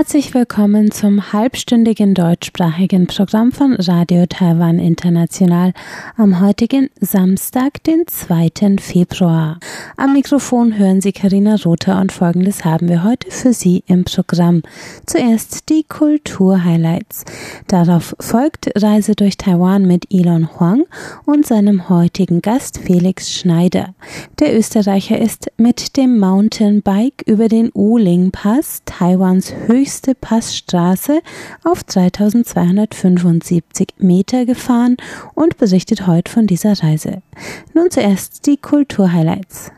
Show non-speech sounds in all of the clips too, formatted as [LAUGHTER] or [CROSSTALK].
Herzlich willkommen zum halbstündigen deutschsprachigen Programm von Radio Taiwan International am heutigen Samstag, den 2. Februar. Am Mikrofon hören Sie Karina Rother und folgendes haben wir heute für Sie im Programm. Zuerst die Kulturhighlights. Darauf folgt Reise durch Taiwan mit Elon Huang und seinem heutigen Gast Felix Schneider. Der Österreicher ist mit dem Mountainbike über den Uling Pass, Taiwans höchster höchste Passstraße auf 3275 Meter gefahren und berichtet heute von dieser Reise. Nun zuerst die Kulturhighlights.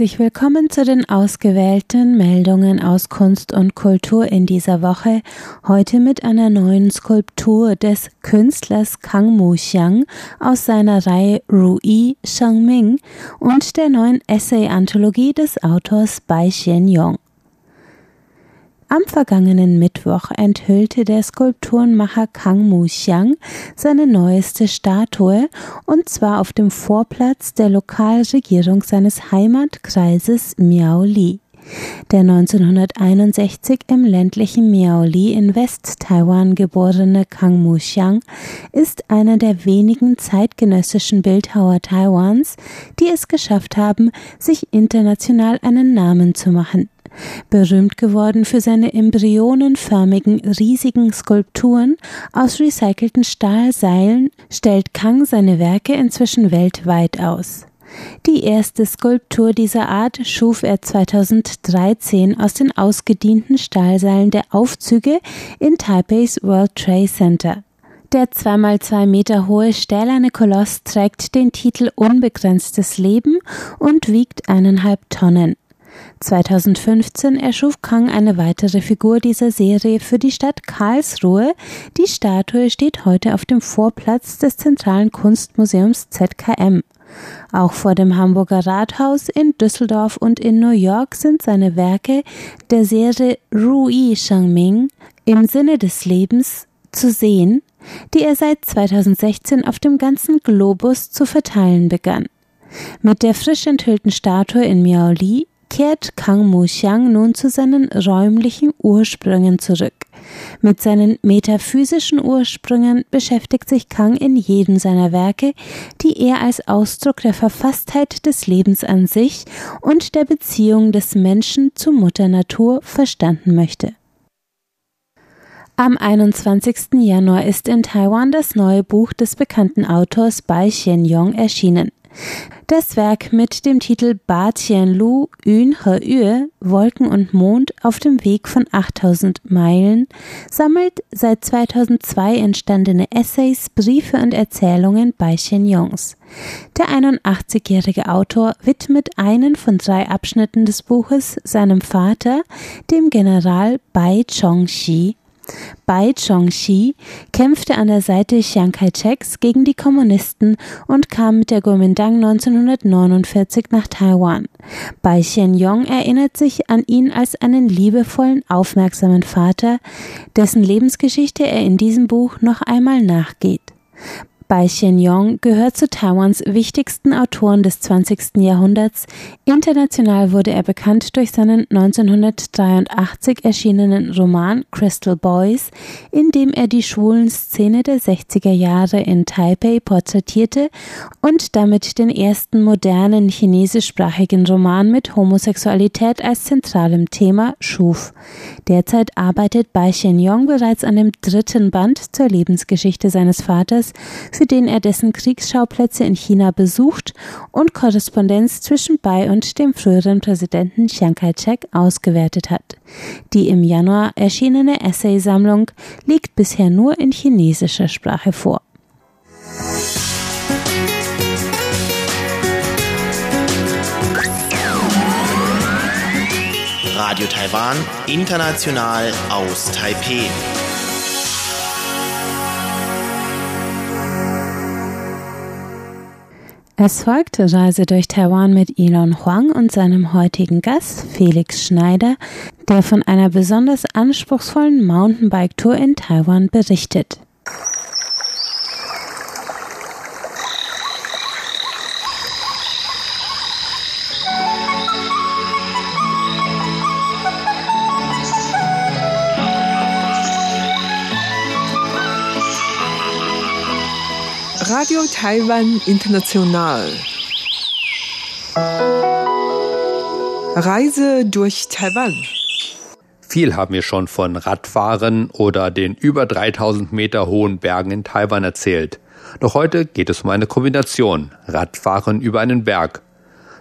Herzlich willkommen zu den ausgewählten Meldungen aus Kunst und Kultur in dieser Woche. Heute mit einer neuen Skulptur des Künstlers Kang Mu-xiang aus seiner Reihe Ruyi Shangming und der neuen Essay-Anthologie des Autors Bai Xianyong. Am vergangenen Mittwoch enthüllte der Skulpturenmacher Kang Mu-xiang seine neueste Statue und zwar auf dem Vorplatz der Lokalregierung seines Heimatkreises Miaoli. Der 1961 im ländlichen Miaoli in West-Taiwan geborene Kang Mu-xiang ist einer der wenigen zeitgenössischen Bildhauer Taiwans, die es geschafft haben, sich international einen Namen zu machen. Berühmt geworden für seine embryonenförmigen, riesigen Skulpturen aus recycelten Stahlseilen, stellt Kang seine Werke inzwischen weltweit aus. Die erste Skulptur dieser Art schuf er 2013 aus den ausgedienten Stahlseilen der Aufzüge in Taipeis World Trade Center. Der zweimal zwei Meter hohe stählerne Koloss trägt den Titel Unbegrenztes Leben und wiegt eineinhalb Tonnen. 2015 erschuf Kang eine weitere Figur dieser Serie für die Stadt Karlsruhe. Die Statue steht heute auf dem Vorplatz des Zentralen Kunstmuseums ZKM. Auch vor dem Hamburger Rathaus, in Düsseldorf und in New York sind seine Werke der Serie Ruyi Shangming im Sinne des Lebens zu sehen, die er seit 2016 auf dem ganzen Globus zu verteilen begann. Mit der frisch enthüllten Statue in Miaoli kehrt Kang Mu-xiang nun zu seinen räumlichen Ursprüngen zurück. Mit seinen metaphysischen Ursprüngen beschäftigt sich Kang in jedem seiner Werke, die er als Ausdruck der Verfasstheit des Lebens an sich und der Beziehung des Menschen zu Mutter Natur verstanden möchte. Am 21. Januar ist in Taiwan das neue Buch des bekannten Autors Bai Xianyong erschienen. Das Werk mit dem Titel Ba Tian Lu Yun He Yue Wolken und Mond auf dem Weg von 8000 Meilen sammelt seit 2002 entstandene Essays, Briefe und Erzählungen bei Shen Yongs. Der 81-jährige Autor widmet einen von drei Abschnitten des Buches seinem Vater, dem General Bai Chongxi, Bai Chongxi kämpfte an der Seite Chiang Kai-sheks gegen die Kommunisten und kam mit der Kuomintang 1949 nach Taiwan. Bai Xianyong erinnert sich an ihn als einen liebevollen, aufmerksamen Vater, dessen Lebensgeschichte er in diesem Buch noch einmal nachgeht. Bai Xianyong gehört zu Taiwans wichtigsten Autoren des 20. Jahrhunderts. International wurde er bekannt durch seinen 1983 erschienenen Roman Crystal Boys, in dem er die schwulen Szene der 60er Jahre in Taipei porträtierte und damit den ersten modernen chinesischsprachigen Roman mit Homosexualität als zentralem Thema schuf. Derzeit arbeitet Bai Xianyong bereits an dem dritten Band zur Lebensgeschichte seines Vaters, für den er dessen Kriegsschauplätze in China besucht und Korrespondenz zwischen Bai und dem früheren Präsidenten Chiang Kai-shek ausgewertet hat. Die im Januar erschienene Essaysammlung liegt bisher nur in chinesischer Sprache vor. Radio Taiwan, international aus Taipeh. Es folgte Reise durch Taiwan mit Elon Huang und seinem heutigen Gast Felix Schneider, der von einer besonders anspruchsvollen Mountainbike-Tour in Taiwan berichtet. Radio Taiwan International. Reise durch Taiwan. Viel haben wir schon von Radfahren oder den über 3000 Meter hohen Bergen in Taiwan erzählt. Doch heute geht es um eine Kombination. Radfahren über einen Berg.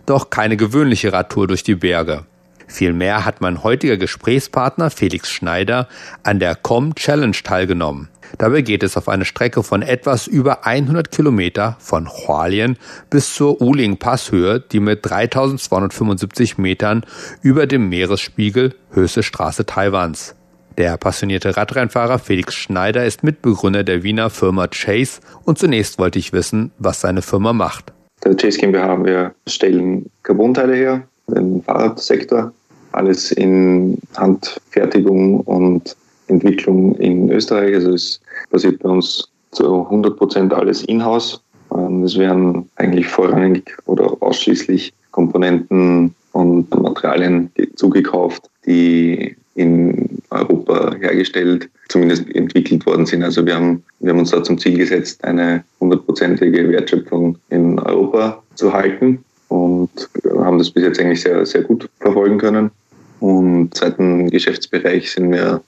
Doch keine gewöhnliche Radtour durch die Berge. Vielmehr hat mein heutiger Gesprächspartner Felix Schneider an der Com Challenge teilgenommen. Dabei geht es auf eine Strecke von etwas über 100 Kilometer von Hualien bis zur Uling Passhöhe, die mit 3275 Metern über dem Meeresspiegel höchste Straße Taiwans. Der passionierte Radrennfahrer Felix Schneider ist Mitbegründer der Wiener Firma Chase und zunächst wollte ich wissen, was seine Firma macht. Der Chase GmbH, wir stellen Carbonteile her, den Fahrradsektor, alles in Handfertigung und Entwicklung in Österreich. Also es passiert bei uns zu 100 Prozent alles in-house. Ähm, es werden eigentlich vorrangig oder ausschließlich Komponenten und Materialien zugekauft, die in Europa hergestellt, zumindest entwickelt worden sind. Also wir haben, wir haben uns da zum Ziel gesetzt, eine hundertprozentige Wertschöpfung in Europa zu halten und haben das bis jetzt eigentlich sehr, sehr gut verfolgen können. Und im zweiten Geschäftsbereich sind wir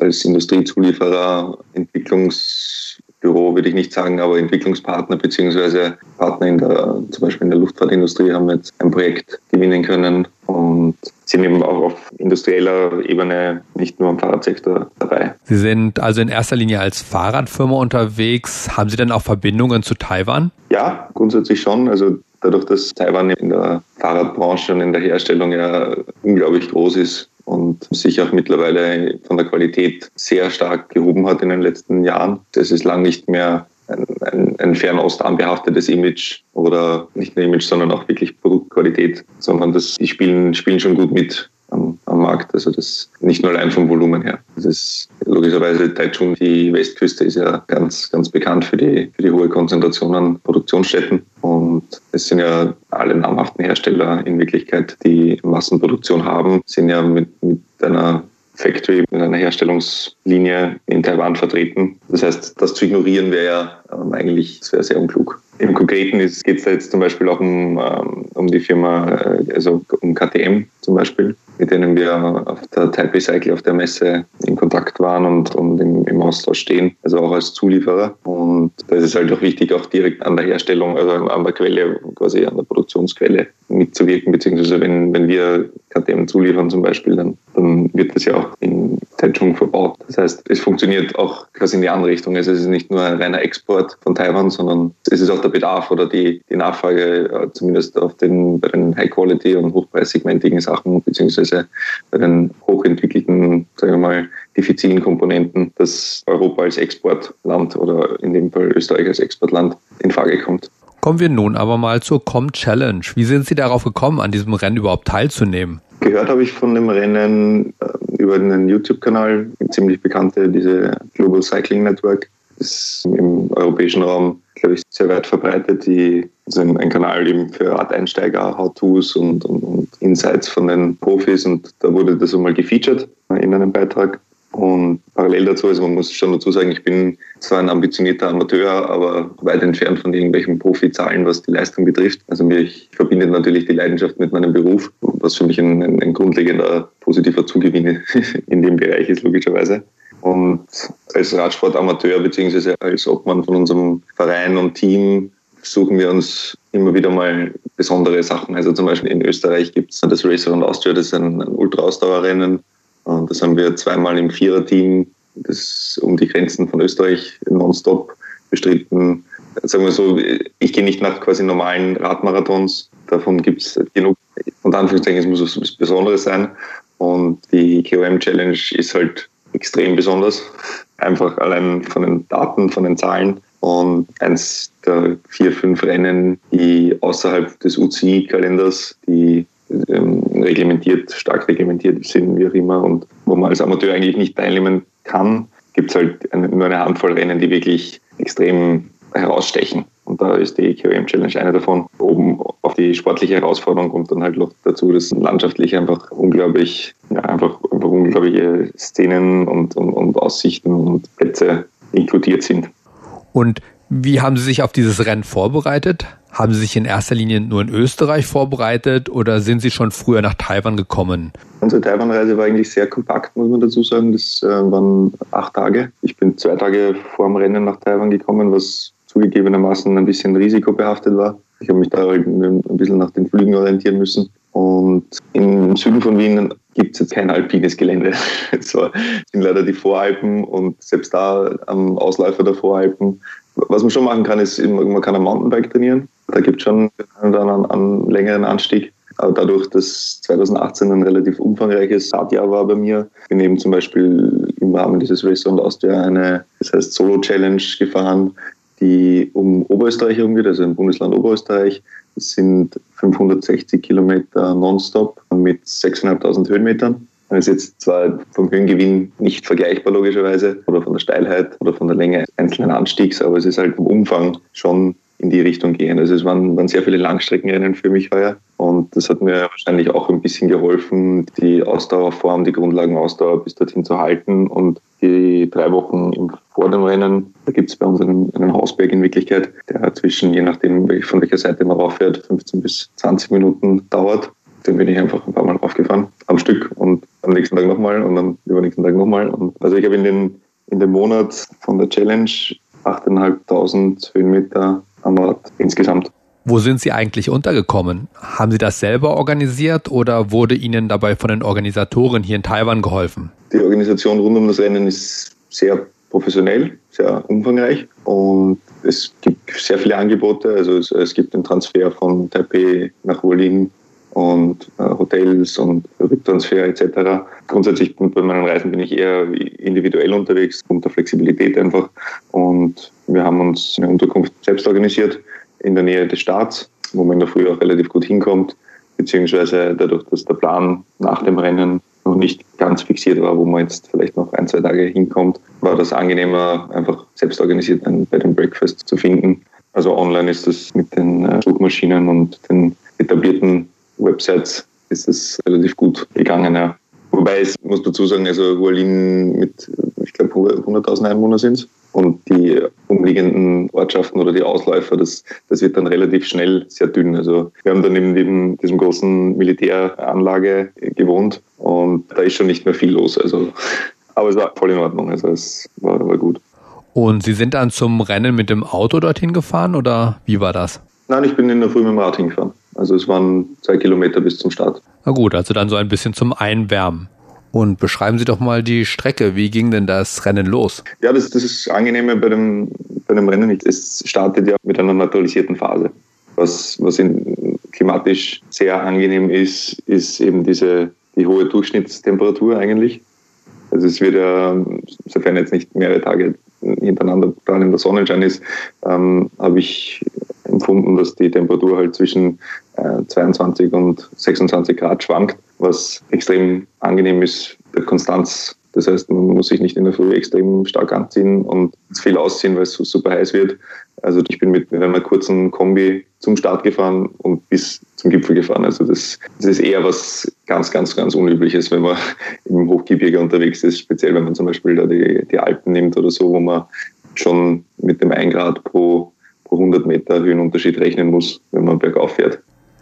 als Industriezulieferer, Entwicklungsbüro würde ich nicht sagen, aber Entwicklungspartner beziehungsweise Partner in der, zum Beispiel in der Luftfahrtindustrie haben jetzt ein Projekt gewinnen können und sind eben auch auf industrieller Ebene nicht nur im Fahrradsektor dabei. Sie sind also in erster Linie als Fahrradfirma unterwegs. Haben Sie denn auch Verbindungen zu Taiwan? Ja, grundsätzlich schon. Also dadurch, dass Taiwan in der Fahrradbranche und in der Herstellung ja unglaublich groß ist und sich auch mittlerweile von der Qualität sehr stark gehoben hat in den letzten Jahren. Das ist lang nicht mehr ein, ein, ein Fernost anbehaftetes Image oder nicht nur Image, sondern auch wirklich Produktqualität, sondern das, die spielen, spielen schon gut mit am, am Markt. Also das nicht nur allein vom Volumen her. Das ist logischerweise Taichung, die Westküste ist ja ganz, ganz bekannt für die, für die hohe Konzentration an Produktionsstätten. Und es sind ja alle namhaften Hersteller in Wirklichkeit, die Massenproduktion haben, sind ja mit, mit einer Factory mit einer Herstellungslinie in Taiwan vertreten. Das heißt, das zu ignorieren wäre ja ähm, eigentlich wäre sehr unklug. Im Konkreten geht es da jetzt zum Beispiel auch um, ähm, um die Firma, äh, also um KTM zum Beispiel mit denen wir auf der Taipei Cycle auf der Messe in Kontakt waren und, und im, im, Austausch stehen, also auch als Zulieferer. Und da ist halt auch wichtig, auch direkt an der Herstellung, also an der Quelle, quasi an der Produktionsquelle mitzuwirken, beziehungsweise wenn, wenn wir KTM zuliefern zum Beispiel, dann, dann wird das ja auch Taichung verbaut. Das heißt, es funktioniert auch quasi in die andere Richtung. Also es ist nicht nur ein reiner Export von Taiwan, sondern es ist auch der Bedarf oder die, die Nachfrage, äh, zumindest auf den, bei den High-Quality- und hochpreissegmentigen Sachen, beziehungsweise bei den hochentwickelten, sagen wir mal, diffizilen Komponenten, dass Europa als Exportland oder in dem Fall Österreich als Exportland in Frage kommt. Kommen wir nun aber mal zur Com Challenge. Wie sind Sie darauf gekommen, an diesem Rennen überhaupt teilzunehmen? Gehört habe ich von dem Rennen äh, über einen YouTube-Kanal, ziemlich bekannte, diese Global Cycling Network. Ist im europäischen Raum, glaube ich, sehr weit verbreitet. Die also ein, Kanal eben für Radeinsteiger, How-Tos und, und, und, Insights von den Profis und da wurde das einmal gefeatured in einem Beitrag. Und parallel dazu, also man muss schon dazu sagen, ich bin zwar ein ambitionierter Amateur, aber weit entfernt von irgendwelchen Profizahlen, was die Leistung betrifft. Also mich verbindet natürlich die Leidenschaft mit meinem Beruf, was für mich ein, ein, ein grundlegender positiver Zugewinn [LAUGHS] in dem Bereich ist, logischerweise. Und als Radsportamateur beziehungsweise als Obmann von unserem Verein und Team suchen wir uns immer wieder mal besondere Sachen. Also zum Beispiel in Österreich gibt es das Racer und Austria, das ist ein, ein Ultra-Ausdauerrennen. Und das haben wir zweimal im Viererteam, das um die Grenzen von Österreich nonstop bestritten. Sagen wir so, ich gehe nicht nach quasi normalen Radmarathons. Davon gibt es genug. Und Anführungszeichen, es muss was Besonderes sein. Und die KOM Challenge ist halt extrem besonders. Einfach allein von den Daten, von den Zahlen und eins der vier, fünf Rennen, die außerhalb des UCI-Kalenders, die ähm, reglementiert, stark reglementiert sind, wie auch immer, und wo man als Amateur eigentlich nicht teilnehmen kann, gibt es halt eine, nur eine Handvoll Rennen, die wirklich extrem herausstechen. Und da ist die KOM Challenge eine davon. Oben die sportliche Herausforderung kommt dann halt noch dazu, dass landschaftlich einfach unglaublich, ja, einfach, einfach unglaubliche Szenen und, und, und Aussichten und Plätze inkludiert sind. Und wie haben Sie sich auf dieses Rennen vorbereitet? Haben Sie sich in erster Linie nur in Österreich vorbereitet oder sind Sie schon früher nach Taiwan gekommen? Unsere Taiwan-Reise war eigentlich sehr kompakt, muss man dazu sagen. Das äh, waren acht Tage. Ich bin zwei Tage vor dem Rennen nach Taiwan gekommen, was zugegebenermaßen ein bisschen risikobehaftet war. Ich habe mich da ein bisschen nach den Flügen orientieren müssen. Und im Süden von Wien gibt es jetzt kein alpines Gelände. [LAUGHS] Es sind leider die Voralpen und selbst da am Ausläufer der Voralpen. Was man schon machen kann, ist, man kann am Mountainbike trainieren. Da gibt es schon einen, einen, längeren Anstieg. Aber dadurch, dass 2018 ein relativ umfangreiches Saatjahr war bei mir, bin eben zum Beispiel im Rahmen dieses Race Round Austria eine, das heißt Solo Challenge gefahren, die um Oberösterreich herumgeht, also im Bundesland Oberösterreich. Das sind 560 Kilometer nonstop mit 6.500 Höhenmetern. Das ist jetzt zwar vom Höhengewinn nicht vergleichbar logischerweise oder von der Steilheit oder von der Länge einzelnen Anstiegs, aber es ist halt vom Umfang schon in die Richtung gehen. Also es waren, waren sehr viele Langstreckenrennen für mich heuer und das hat mir wahrscheinlich auch ein bisschen geholfen, die Ausdauerform, die Grundlagenausdauer bis dorthin zu halten und die drei Wochen vor dem Rennen, da gibt es bei uns einen, einen, Hausberg in Wirklichkeit, der zwischen, je nachdem von welcher Seite man rauffährt, 15 bis 20 Minuten dauert. Den bin ich einfach ein paar Mal raufgefahren am Stück und am nächsten Tag nochmal und am übernächsten Tag nochmal. also ich habe in den, in dem Monat von der Challenge 8.500 Höhenmeter am Ort insgesamt. Wo sind Sie eigentlich untergekommen? Haben Sie das selber organisiert oder wurde Ihnen dabei von den Organisatoren hier in Taiwan geholfen? Die Organisation rund um das Rennen ist sehr professionell, sehr umfangreich und es gibt sehr viele Angebote. Also es, es gibt den Transfer von Taipei nach Wolin und äh, Hotels und Rücktransfer etc. Grundsätzlich bei meinen Reisen bin ich eher individuell unterwegs, unter Flexibilität einfach. Und wir haben uns eine Unterkunft selbst organisiert in der Nähe des Staats, wo man in der Früh auch relativ gut hinkommt, beziehungsweise dadurch, dass der Plan nach dem Rennen noch nicht ganz fixiert war, wo man jetzt vielleicht noch ein, zwei Tage hinkommt, war das angenehmer, einfach selbst organisiert bei dem Breakfast zu finden. Also online ist das mit den äh, Suchmaschinen und den etablierten Websites ist es relativ gut gegangen, ja. Wobei es muss dazu sagen, also Hualin mit, ich glaube, 100.000 Einwohner sind und die umliegenden Ortschaften oder die Ausläufer, das, das wird dann relativ schnell sehr dünn. Also wir haben dann in diesem, diesem großen Militäranlage gewohnt und da ist schon nicht mehr viel los. Also, aber es war voll in Ordnung, also es war, war gut. Und Sie sind dann zum Rennen mit dem Auto dorthin gefahren oder wie war das? Nein, ich bin in der Früh mit dem Rad hingefahren. Also es waren zwei Kilometer bis zum Start. Na gut, also dann so ein bisschen zum Einwärmen. Und beschreiben Sie doch mal die Strecke. Wie ging denn das Rennen los? Ja, das, das ist angenehme bei dem, bei dem Rennen. Es startet ja mit einer naturalisierten Phase. Was, was in, klimatisch sehr angenehm ist, ist eben diese, die hohe Durchschnittstemperatur eigentlich. Also es wird ja, sofern jetzt nicht mehrere Tage hintereinander in der Sonnenschein ist, ähm, habe ich empfunden, dass die Temperatur halt zwischen 22 und 26 Grad schwankt, was extrem angenehm ist der Konstanz. Das heißt, man muss sich nicht in der Früh extrem stark anziehen und viel ausziehen, weil es super heiß wird. Also ich bin mit, einer kurzen Kombi zum Start gefahren und bis zum Gipfel gefahren. Also das, das ist eher was ganz, ganz, ganz Unübliches, wenn man [LAUGHS] im Hochgebirge unterwegs ist, speziell wenn man zum Beispiel da die, die Alpen nimmt oder so, wo man schon mit dem 1 Grad pro pro 100 Meter Höhenunterschied rechnen muss, wenn man bergauf fährt.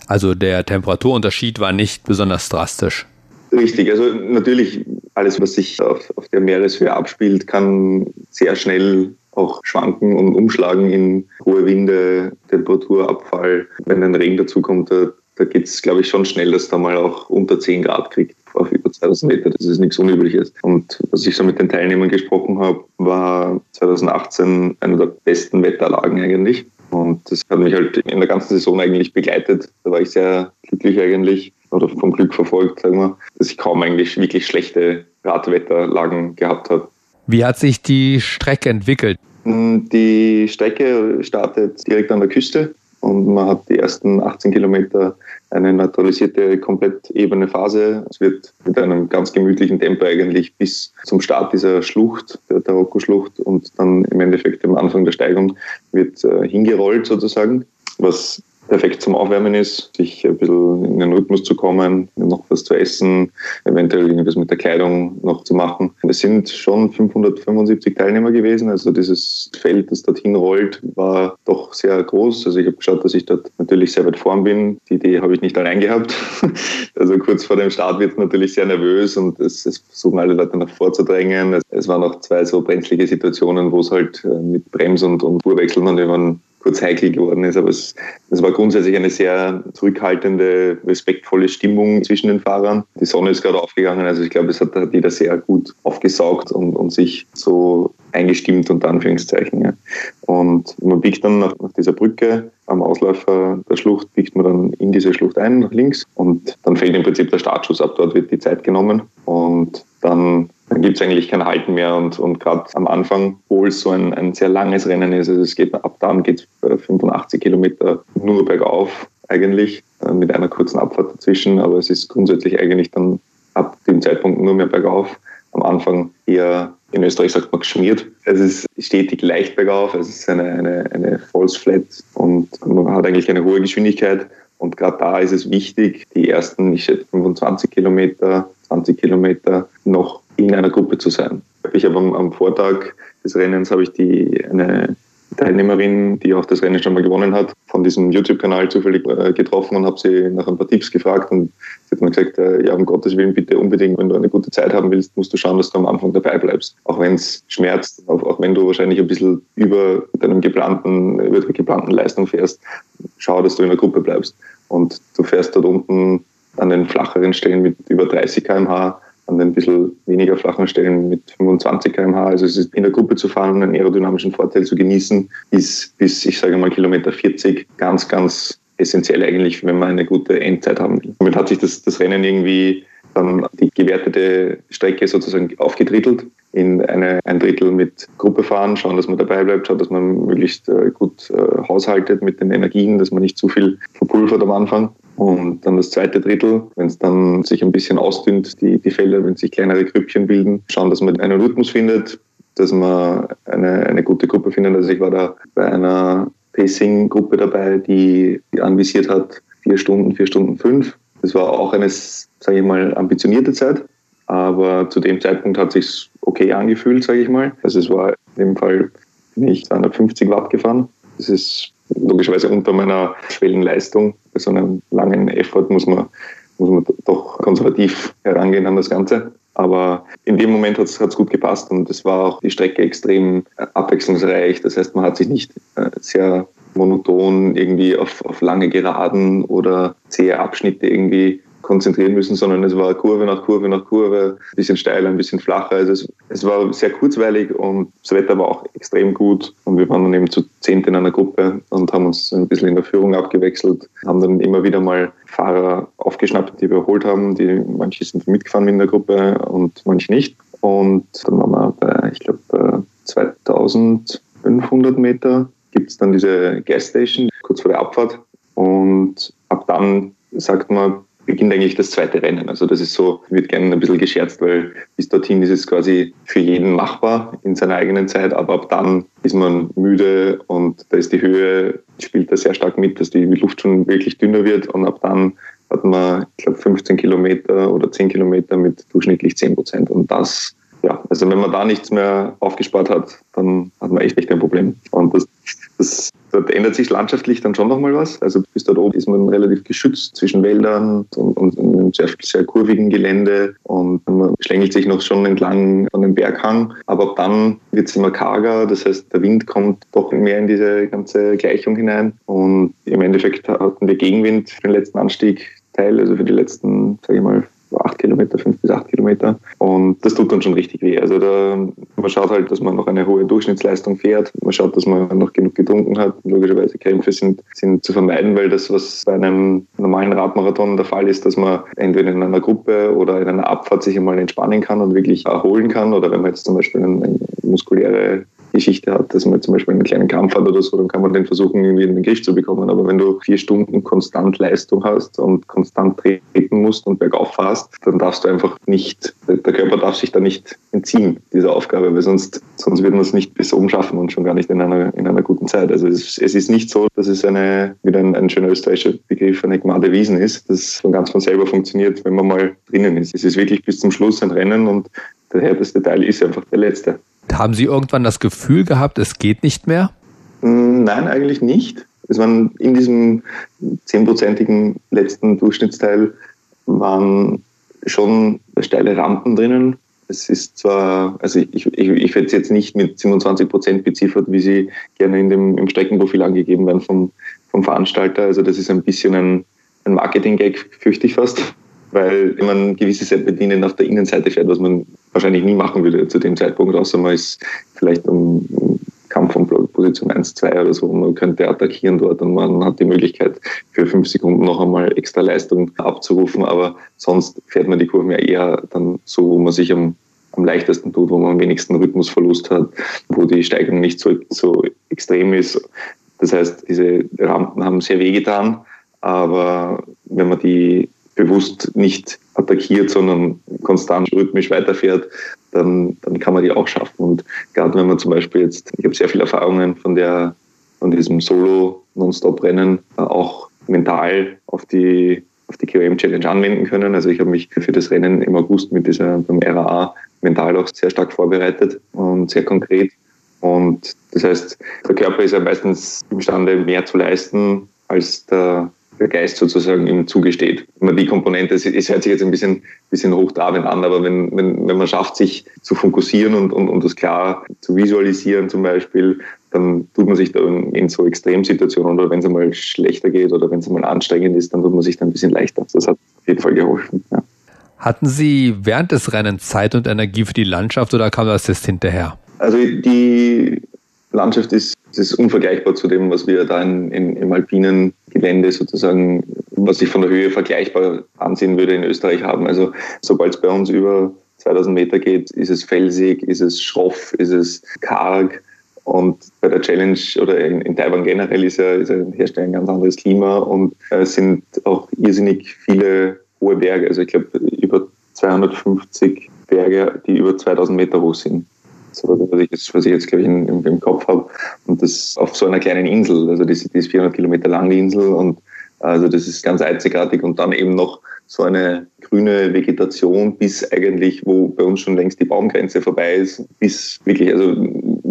Also der Temperaturunterschied war nicht besonders drastisch. Richtig, also natürlich alles, was sich auf, auf der Meereshöhe abspielt, kann sehr schnell auch schwanken und umschlagen in hohe Winde, Temperaturabfall. Wenn ein Regen dazukommt, da, da geht es, glaube ich, schon schnell, dass da mal auch unter 10 Grad kriegt auf über 2000 Meter. Das ist nichts Unübliches. Und was ich so mit den Teilnehmern gesprochen habe, war 2018 eine der besten Wetterlagen eigentlich. Und das hat mich halt in der ganzen Saison eigentlich begleitet. Da war ich sehr glücklich eigentlich oder vom Glück verfolgt, sagen wir, dass ich kaum eigentlich wirklich schlechte Radwetterlagen gehabt habe. Wie hat sich die Strecke entwickelt? Die Strecke startet direkt an der Küste und man hat die ersten 18 Kilometer eine naturalisierte, komplett ebene Phase. Es wird mit einem ganz gemütlichen Tempo eigentlich bis zum Start dieser Schlucht, der Taroko-Schlucht und dann im Endeffekt am Anfang der Steigung wird äh, hingerollt sozusagen, was perfekt zum Aufwärmen ist, sich ein bisschen in den Rhythmus zu kommen, noch was zu essen, eventuell irgendwas mit der Kleidung noch zu machen. Es sind schon 575 Teilnehmer gewesen, also dieses Feld, das dorthin rollt, war doch sehr groß. Also ich habe geschaut, dass ich dort natürlich sehr weit vorn bin. Die Idee habe ich nicht allein gehabt. [LAUGHS] Also kurz vor dem Start wird natürlich sehr nervös und es, es versuchen alle Leute nach vorzudrängen. Es, es waren auch zwei so brenzlige Situationen, wo es halt äh, mit Brems und, und Spurwechseln und irgendwann kurz heikel geworden ist. Aber es, es war grundsätzlich eine sehr zurückhaltende, respektvolle Stimmung zwischen den Fahrern. Die Sonne ist gerade aufgegangen, also ich glaube, es hat, hat jeder sehr gut aufgesaugt und, und sich so eingestimmt, unter Anführungszeichen. Ja. Und man biegt dann nach, nach dieser Brücke am Ausläufer der Schlucht, biegt man dann in diese Schlucht ein, nach links. Und dann fällt im Prinzip der Startschuss ab. Dort wird die Zeit genommen. Und dann dann gibt es eigentlich kein Halten mehr. Und, und gerade am Anfang, obwohl es so ein, ein sehr langes Rennen ist, also es geht ab dann geht es 85 Kilometer nur bergauf eigentlich, äh, mit einer kurzen Abfahrt dazwischen, aber es ist grundsätzlich eigentlich dann ab dem Zeitpunkt nur mehr bergauf. Am Anfang eher, in Österreich sagt man geschmiert. Es ist stetig leicht bergauf, es ist eine, eine, eine False Flat und man hat eigentlich eine hohe Geschwindigkeit. Und gerade da ist es wichtig, die ersten, ich schätze 25 Kilometer, 20 Kilometer noch in einer Gruppe zu sein. Ich habe am, am Vortag des Rennens habe ich die eine Teilnehmerin, die auch das Rennen schon mal gewonnen hat, von diesem YouTube-Kanal zufällig äh, getroffen und habe sie nach ein paar Tipps gefragt und sie hat mir gesagt, äh, ja, um Gottes Willen, bitte unbedingt, wenn du eine gute Zeit haben willst, musst du schauen, dass du am Anfang dabei bleibst. Auch wenn es schmerzt, auch, auch, wenn du wahrscheinlich ein bisschen über deinem geplanten, über der geplanten Leistung fährst, schau, dass du in der Gruppe bleibst. Und du fährst dort unten an den flacheren Stellen mit über 30 km/h an den ein bisschen weniger flachen Stellen mit 25 km/h. Also es ist in der Gruppe zu fahren und einen aerodynamischen Vorteil zu genießen, ist bis, ich sage mal, Kilometer 40 ganz, ganz essentiell eigentlich, wenn man eine gute Endzeit haben will. Damit hat sich das, das Rennen irgendwie dann die gewertete Strecke sozusagen aufgedrittelt in eine, ein Drittel mit Gruppe fahren, schauen, dass man dabei bleibt, schauen, dass man möglichst äh, gut äh, haushaltet mit den Energien, dass man nicht zu viel verpulvert am Anfang. Und dann das zweite Drittel, wenn es dann sich ein bisschen ausdünnt, die, die Felder, wenn sich kleinere Grüppchen bilden, schauen, dass man einen Rhythmus findet, dass man eine, eine gute Gruppe findet. Also ich war da bei einer Pacing-Gruppe dabei, die anvisiert hat, vier Stunden, vier Stunden fünf. Das war auch eine, sage ich mal, ambitionierte Zeit. Aber zu dem Zeitpunkt hat sich okay angefühlt, sage ich mal. Also es war in dem Fall bin ich 250 Watt gefahren. Das ist logischerweise unter meiner Schwellenleistung. Bei so einem langen Effort muss man, muss man doch konservativ herangehen an das Ganze. Aber in dem Moment hat es gut gepasst und es war auch die Strecke extrem abwechslungsreich. Das heißt, man hat sich nicht äh, sehr monoton irgendwie auf, auf lange Geraden oder zähe Abschnitte irgendwie konzentrieren müssen, sondern es war Kurve nach Kurve nach Kurve, ein bisschen steiler, ein bisschen flacher. Also es, es war sehr kurzweilig und das Wetter war auch extrem gut. Und wir waren dann eben zu zehnt in einer Gruppe und haben uns ein bisschen in der Führung abgewechselt, haben dann immer wieder mal Fahrer aufgeschnappt, die wir überholt haben. Die, manche sind mitgefahren in der Gruppe und manche nicht. Und dann waren wir bei, ich glaube, 2500 Meter gibt es dann diese Gasstation kurz vor der Abfahrt. Und ab dann sagt man, beginnt eigentlich das zweite Rennen. Also das ist so, wird gerne ein bisschen gescherzt, weil bis dorthin ist es quasi für jeden machbar in seiner eigenen Zeit, aber ab dann ist man müde und da ist die Höhe, spielt da sehr stark mit, dass die Luft schon wirklich dünner wird und ab dann hat man, ich glaube, 15 Kilometer oder 10 Kilometer mit durchschnittlich 10 Prozent und das ja, also wenn man da nichts mehr aufgespart hat, dann hat man echt echt ein Problem. Und das, das dort ändert sich landschaftlich dann schon nochmal was. Also bis dort oben ist man relativ geschützt zwischen Wäldern und, und einem sehr, sehr kurvigen Gelände und man schlängelt sich noch schon entlang an dem Berghang. Aber ab dann wird es immer karger, das heißt der Wind kommt doch mehr in diese ganze Gleichung hinein und im Endeffekt hatten wir Gegenwind für den letzten Anstieg Teil, also für die letzten, sage ich mal, Kilometer, fünf bis acht Kilometer. Und das tut dann schon richtig weh. Also da, man schaut halt, dass man noch eine hohe Durchschnittsleistung fährt. Man schaut, dass man noch genug getrunken hat. Logischerweise Krämpfe sind, sind zu vermeiden, weil das, was bei einem normalen Radmarathon der Fall ist, dass man entweder in einer Gruppe oder in einer Abfahrt sich einmal entspannen kann und wirklich erholen kann. Oder wenn man jetzt zum Beispiel eine muskuläre Geschichte hat, dass man zum Beispiel einen kleinen Kampf hat oder so, dann kann man den versuchen, irgendwie in den Griff zu bekommen. Aber wenn du vier Stunden konstant Leistung hast und konstant treten musst und bergauf fährst, dann darfst du einfach nicht, der Körper darf sich da nicht entziehen, dieser Aufgabe, weil sonst, sonst wird man es nicht bis oben schaffen und schon gar nicht in einer, in einer guten Zeit. Also es, es ist nicht so, dass es eine, wieder ein, ein schöner österreichischer Begriff, eine Gmade Wiesen ist, das von ganz von selber funktioniert, wenn man mal drinnen ist. Es ist wirklich bis zum Schluss ein Rennen und der härteste Teil ist einfach der letzte. Haben Sie irgendwann das Gefühl gehabt, es geht nicht mehr? Hm, nein, eigentlich nicht. Es waren in diesem zehnprozentigen letzten Durchschnittsteil waren schon steile Rampen drinnen. Es ist zwar, also ich, ich, ich hätte es jetzt nicht mit 27 Prozent beziffert, wie sie gerne in dem, im Streckenprofil angegeben werden vom, vom Veranstalter. Also das ist ein bisschen ein, ein Marketing-Gag, fürchte ich fast weil man gewisse Serpentinen auf der Innenseite fährt, was man wahrscheinlich nie machen würde zu dem Zeitpunkt, außer man ist vielleicht im Kampf von Position 1, 2 oder so. Man könnte attackieren dort und man hat die Möglichkeit für fünf Sekunden noch einmal extra Leistung abzurufen, aber sonst fährt man die Kurven ja eher dann so, wo man sich am, am leichtesten tut, wo man am wenigsten Rhythmusverlust hat, wo die Steigung nicht so, so extrem ist. Das heißt, diese Rampen haben sehr wehgetan, aber wenn man die bewusst nicht attackiert, sondern konstant rhythmisch weiterfährt, dann, dann kann man die auch schaffen. Und gerade wenn man zum Beispiel jetzt, ich habe sehr viele Erfahrungen von der von diesem Solo-Non-Stop-Rennen äh, auch mental auf die auf die KOM-Challenge anwenden können. Also ich habe mich für das Rennen im August mit dieser beim RAA mental auch sehr stark vorbereitet und sehr konkret. Und das heißt, der Körper ist ja meistens imstande, mehr zu leisten, als der der Geist sozusagen ihm zugesteht. Man die Komponente, es hört sich jetzt ein bisschen, bisschen hochtrabend an, aber wenn, wenn, wenn man schafft, sich zu fokussieren und, und, und das klar zu visualisieren zum Beispiel, dann tut man sich da in, in so Extremsituationen oder wenn es einmal schlechter geht oder wenn es einmal anstrengend ist, dann tut man sich da ein bisschen leichter. Das hat auf jeden Fall geholfen. Ja. Hatten Sie während des Rennens Zeit und Energie für die Landschaft oder kam das jetzt hinterher? Also die Landschaft ist, ist unvergleichbar zu dem, was wir da in, in, im alpinen Gelände sozusagen, was ich von der Höhe vergleichbar ansehen würde in Österreich haben. Also sobald es bei uns über 2000 Meter geht, ist es felsig, ist es schroff, ist es karg. Und bei der Challenge oder in, in Taiwan generell ist ja, ist ja herrscht ein ganz anderes Klima und es sind auch irrsinnig viele hohe Berge. Also ich glaube über 250 Berge, die über 2000 Meter hoch sind so, was ich jetzt, was ich jetzt glaube ich, im, im Kopf habe. Und das auf so einer kleinen Insel. Also die, die ist 400 Kilometer lang, die Insel. Und also das ist ganz einzigartig. Und dann eben noch so eine grüne Vegetation bis eigentlich, wo bei uns schon längst die Baumgrenze vorbei ist, bis wirklich, also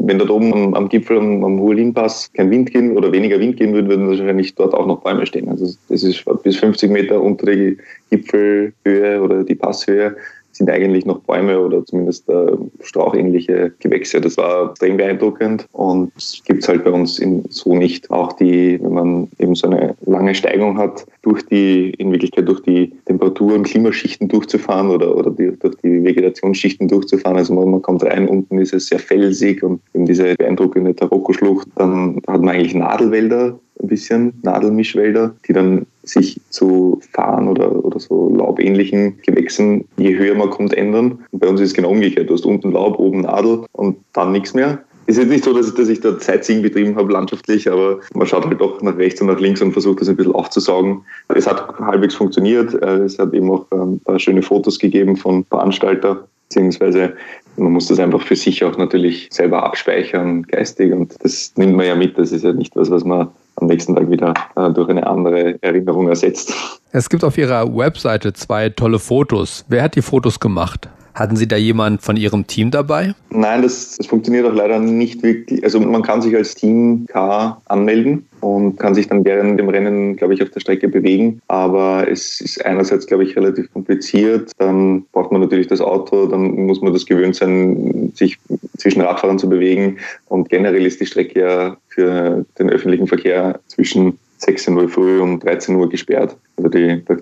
wenn dort oben am, am Gipfel am, am Huolin-Pass kein Wind gehen oder weniger Wind gehen würde, würden wahrscheinlich dort auch noch Bäume stehen. Also das ist bis 50 Meter unter die Gipfelhöhe oder die Passhöhe sind eigentlich noch Bäume oder zumindest äh, strauchähnliche Gewächse. Das war extrem beeindruckend und gibt es halt bei uns in, so nicht. Auch die, wenn man eben so eine lange Steigung hat, durch die, in Wirklichkeit durch die Temperatur- und Klimaschichten durchzufahren oder, oder die, durch die Vegetationsschichten durchzufahren. Also man, man, kommt rein, unten ist es sehr felsig und eben diese beeindruckende Taroko-Schlucht. Dann hat man eigentlich Nadelwälder, ein bisschen Nadelmischwälder, die dann sich zu Farn oder, oder so laubähnlichen Gewächsen, je höher man kommt, ändern. Und bei uns ist es genau umgekehrt. Du hast unten Laub, oben Nadel und dann nichts mehr. Ist jetzt nicht so, dass ich, dass ich da Sightseeing betrieben habe, landschaftlich, aber man schaut halt doch nach rechts und nach links und versucht das ein bisschen aufzusaugen. Es hat halbwegs funktioniert. Äh, es hat eben auch ähm, ein paar schöne Fotos gegeben von Veranstalter, beziehungsweise man muss das einfach für sich auch natürlich selber abspeichern, geistig. Und das nimmt man ja mit. Das ist ja nicht was, was man am nächsten Tag wieder äh, durch eine andere Erinnerung ersetzt. Es gibt auf Ihrer Webseite zwei tolle Fotos. Wer hat die Fotos gemacht? Hatten Sie da jemand von Ihrem Team dabei? Nein, das, das funktioniert auch leider nicht wirklich. Also man kann sich als Team K anmelden und kann sich dann während dem Rennen, glaube ich, auf der Strecke bewegen. Aber es ist einerseits, glaube ich, relativ kompliziert. Dann braucht man natürlich das Auto, dann muss man das gewöhnt sein, sich zwischen Radfahrern zu bewegen. Und generell ist die Strecke ja für den öffentlichen Verkehr zwischen 16 Uhr früh und 13 Uhr gesperrt. Also die, da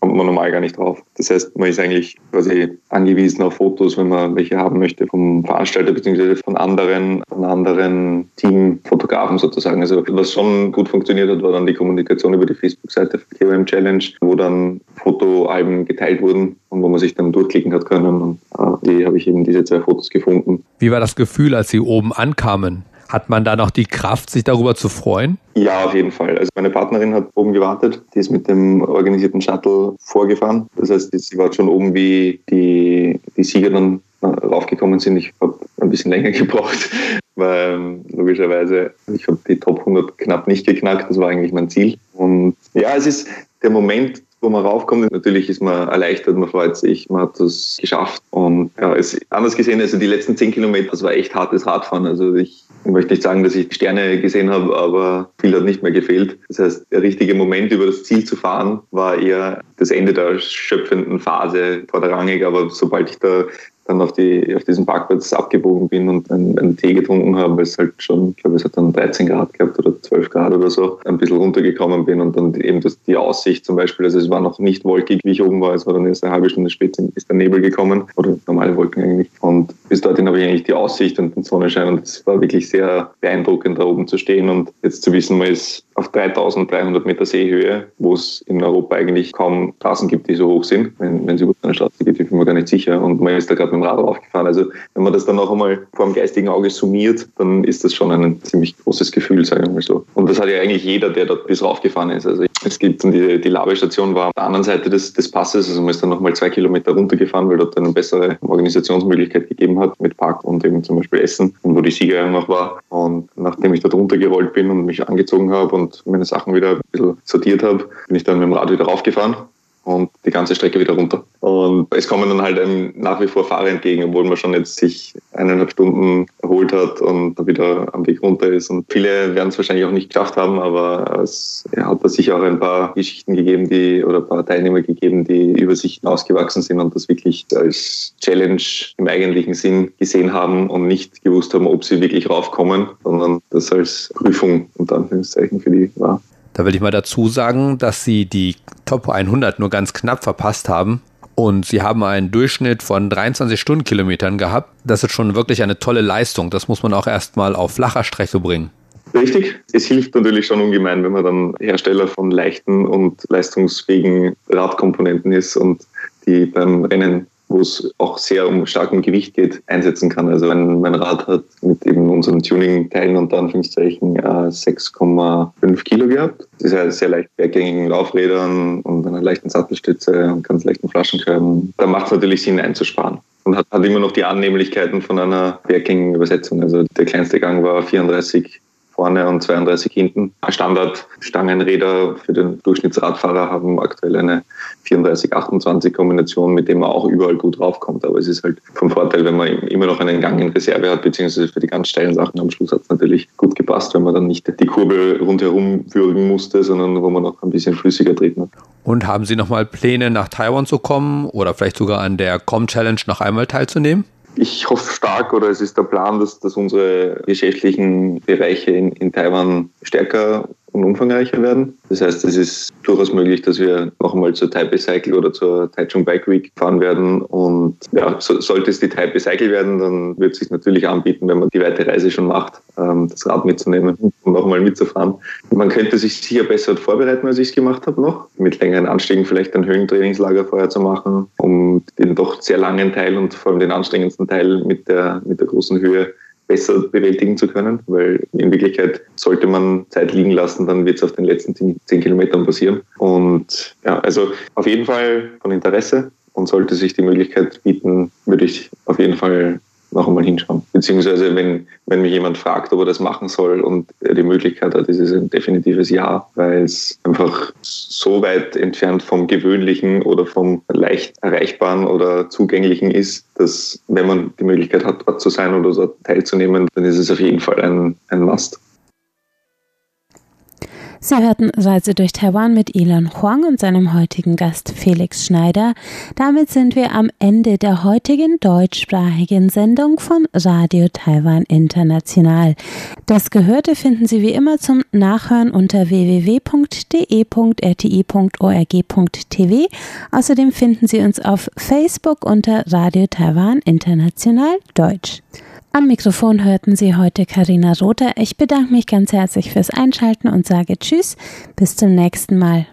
kommt man normal gar nicht drauf. Das heißt, man ist eigentlich quasi angewiesen auf Fotos, wenn man welche haben möchte, vom Veranstalter bzw. von anderen, von anderen Teamfotografen sozusagen. Also was schon gut funktioniert hat, war dann die Kommunikation über die Facebook-Seite KOM Challenge, wo dann Fotoalben geteilt wurden und wo man sich dann durchklicken hat können. Und äh, die habe ich eben diese zwei Fotos gefunden. Wie war das Gefühl, als Sie oben ankamen? Hat man da noch die Kraft, sich darüber zu freuen? Ja, auf jeden Fall. Also meine Partnerin hat oben gewartet. Die ist mit dem organisierten Shuttle vorgefahren. Das heißt, sie war schon oben, wie die, die Sieger dann raufgekommen sind. Ich habe ein bisschen länger [LAUGHS] gebraucht, weil logischerweise ich habe die Top 100 knapp nicht geknackt. Das war eigentlich mein Ziel. Und ja, es ist der Moment, wo man raufkommt. Natürlich ist man erleichtert, man freut sich, man hat das geschafft. Und ja, es anders gesehen, also die letzten zehn Kilometer, das war echt hartes Radfahren. Also ich möchte nicht sagen, dass ich Sterne gesehen habe, aber viel hat nicht mehr gefehlt. Das heißt, der richtige Moment, über das Ziel zu fahren, war eher das Ende der schöpfenden Phase vorderrangig. Aber sobald ich da dann auf, die, auf diesen Parkplatz abgebogen bin und einen, einen Tee getrunken habe, weil es halt schon, ich glaube, es hat dann 13 Grad gehabt oder 12 Grad oder so, ein bisschen runtergekommen bin und dann eben das, die Aussicht zum Beispiel, also es war noch nicht wolkig, wie ich oben war, es war dann erst eine halbe Stunde später ist der Nebel gekommen oder normale Wolken eigentlich und bis dorthin habe ich eigentlich die Aussicht und den Sonnenschein und es war wirklich sehr beeindruckend, da oben zu stehen und jetzt zu wissen, man ist auf 3300 Meter Seehöhe, wo es in Europa eigentlich kaum Straßen gibt, die so hoch sind. Wenn, es über eine Straße geht, ich mir gar nicht sicher und man ist da gerade dem Rad aufgefahren. Also wenn man das dann noch einmal vor dem geistigen Auge summiert, dann ist das schon ein ziemlich großes Gefühl, sagen wir mal so. Und das hat ja eigentlich jeder, der dort bis raufgefahren ist. Also es gibt die, die Labestation war auf der anderen Seite des, des Passes, also man ist dann nochmal zwei Kilometer runtergefahren, weil dort eine bessere Organisationsmöglichkeit gegeben hat mit Park und eben zum Beispiel Essen und wo die Siegerehrung noch war. Und nachdem ich dort runtergerollt bin und mich angezogen habe und meine Sachen wieder ein bisschen sortiert habe, bin ich dann mit dem Rad wieder raufgefahren und die ganze Strecke wieder runter. Und es kommen dann halt einem nach wie vor Fahrer entgegen, obwohl man schon jetzt sich eineinhalb Stunden erholt hat und wieder am Weg runter ist. Und viele werden es wahrscheinlich auch nicht geschafft haben, aber es hat da sicher auch ein paar Geschichten gegeben, die oder ein paar Teilnehmer gegeben, die über sich ausgewachsen sind und das wirklich als Challenge im eigentlichen Sinn gesehen haben und nicht gewusst haben, ob sie wirklich raufkommen, sondern das als Prüfung unter Anführungszeichen für die war. Da will ich mal dazu sagen, dass sie die Top 100 nur ganz knapp verpasst haben. Und sie haben einen Durchschnitt von 23 Stundenkilometern gehabt. Das ist schon wirklich eine tolle Leistung. Das muss man auch erstmal auf flacher Strecke bringen. Richtig. Es hilft natürlich schon ungemein, wenn man dann Hersteller von leichten und leistungsfähigen Radkomponenten ist und die beim Rennen wo es auch sehr um starkem Gewicht geht, einsetzen kann. Also wenn mein Rad hat mit eben unseren Tuning-Teilen unter Anführungszeichen 6,5 äh, Kilo gehabt. Das ist ja sehr leicht berggängigen Laufrädern und einer leichten Sattelstütze und ganz leichten Flaschenkörben. Da macht es natürlich Sinn einzusparen und hat, hat immer noch die Annehmlichkeiten von einer berggängigen Übersetzung. Also der kleinste Gang war 34 vorne und 32 hinten. Standardstangenräder für den Durchschnittsradfahrer haben aktuell eine 34-28 Kombination, mit dem man auch überall gut raufkommt. Aber es ist halt vom Vorteil, wenn man immer noch einen Gang in Reserve hat, beziehungsweise für die ganz steilen Sachen am Schluss hat es natürlich gut gepasst, wenn man dann nicht die Kurbel rundherum würgen musste, sondern wo man noch ein bisschen flüssiger treten hat. Und haben Sie nochmal Pläne, nach Taiwan zu kommen oder vielleicht sogar an der Com Challenge noch einmal teilzunehmen? Ich hoffe stark oder es ist der Plan, dass, dass unsere geschäftlichen Bereiche in, in Taiwan stärker und umfangreicher werden. Das heißt, es ist durchaus möglich, dass wir noch einmal zur Taipei Cycle oder zur Taichung Bike Week fahren werden. Und ja, so, sollte es die Taipei Cycle werden, dann wird es sich natürlich anbieten, wenn man die weite Reise schon macht, ähm, das Rad mitzunehmen und noch einmal mitzufahren. Man könnte sich sicher besser vorbereiten, als ich es gemacht habe noch. Mit längeren Anstiegen vielleicht ein Höhentrainingslager vorher zu machen, um den doch sehr langen Teil und vor allem den anstrengendsten Teil mit der, mit der großen Höhe besser bewältigen zu können, weil in Wirklichkeit sollte man Zeit liegen lassen, dann wird es auf den letzten zehn Kilometern passieren. Und ja, also auf jeden Fall von Interesse und sollte sich die Möglichkeit bieten, würde ich auf jeden Fall noch einmal hinschauen. Beziehungsweise, wenn, wenn mich jemand fragt, ob er das machen soll und er die Möglichkeit hat, ist es ein definitives Ja, weil es einfach so weit entfernt vom Gewöhnlichen oder vom leicht Erreichbaren oder Zugänglichen ist, dass, wenn man die Möglichkeit hat, dort zu sein oder dort teilzunehmen, dann ist es auf jeden Fall ein, ein Must. Sie hörten Reise durch Taiwan mit Elon Huang und seinem heutigen Gast Felix Schneider. Damit sind wir am Ende der heutigen deutschsprachigen Sendung von Radio Taiwan International. Das Gehörte finden Sie wie immer zum Nachhören unter www.de.rti.org.tv. Außerdem finden Sie uns auf Facebook unter Radio Taiwan International Deutsch. Am Mikrofon hörten Sie heute Karina Rother. Ich bedanke mich ganz herzlich fürs Einschalten und sage Tschüss, bis zum nächsten Mal.